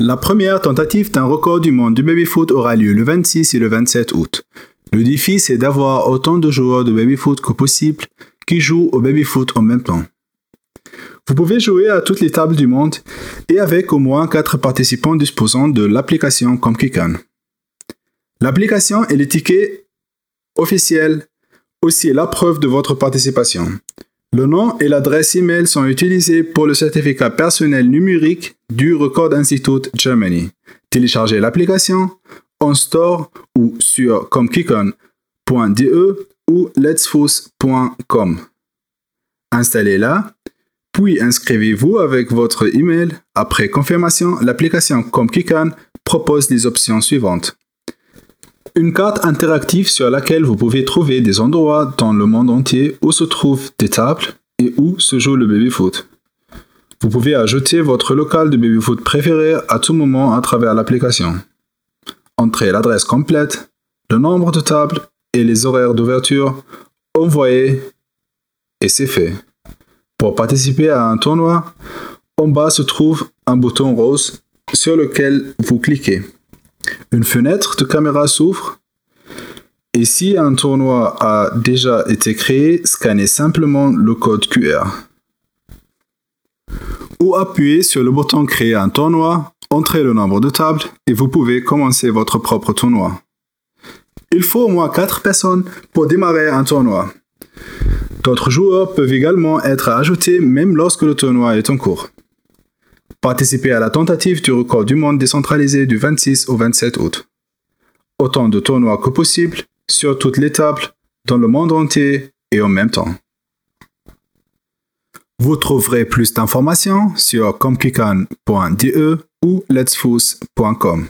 La première tentative d'un record du monde du baby-foot aura lieu le 26 et le 27 août. Le défi, c'est d'avoir autant de joueurs de baby-foot que possible qui jouent au baby-foot en même temps. Vous pouvez jouer à toutes les tables du monde et avec au moins 4 participants disposant de l'application comme Kikan. L'application est l'étiquette officielle, aussi la preuve de votre participation. Le nom et l'adresse email sont utilisés pour le certificat personnel numérique du Record Institute Germany. Téléchargez l'application en store ou sur comkicon.de ou letsfos.com. Installez-la, puis inscrivez-vous avec votre email. Après confirmation, l'application ComKikan propose les options suivantes. Une carte interactive sur laquelle vous pouvez trouver des endroits dans le monde entier où se trouvent des tables et où se joue le baby-foot. Vous pouvez ajouter votre local de baby-foot préféré à tout moment à travers l'application. Entrez l'adresse complète, le nombre de tables et les horaires d'ouverture. Envoyez et c'est fait. Pour participer à un tournoi, en bas se trouve un bouton rose sur lequel vous cliquez. Une fenêtre de caméra s'ouvre et si un tournoi a déjà été créé, scannez simplement le code QR. Ou appuyez sur le bouton Créer un tournoi, entrez le nombre de tables et vous pouvez commencer votre propre tournoi. Il faut au moins 4 personnes pour démarrer un tournoi. D'autres joueurs peuvent également être ajoutés même lorsque le tournoi est en cours. Participer à la tentative du record du monde décentralisé du 26 au 27 août. Autant de tournois que possible, sur toutes les tables, dans le monde entier et en même temps. Vous trouverez plus d'informations sur comkikan.de ou letsfous.com.